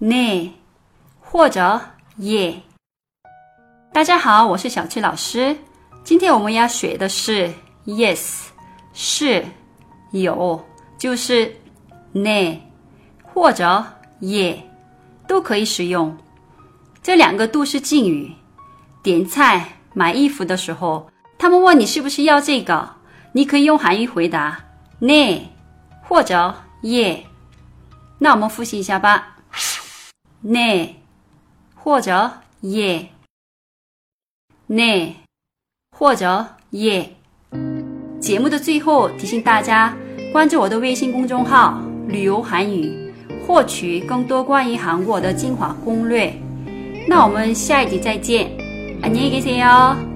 ne 或者 yeah 大家好，我是小七老师，今天我们要学的是 yes 是有，就是 ne 或者 yeah 都可以使用，这两个都是敬语，点菜、买衣服的时候，他们问你是不是要这个，你可以用韩语回答，ne 或者 yeah 那我们复习一下吧。 네， 或者 예， 네， 或者 예。节目的最后提醒大家关注我的微信公众号“旅游韩语”，获取更多关于韩国的精华攻略。那我们下一集再见，안녕히계세요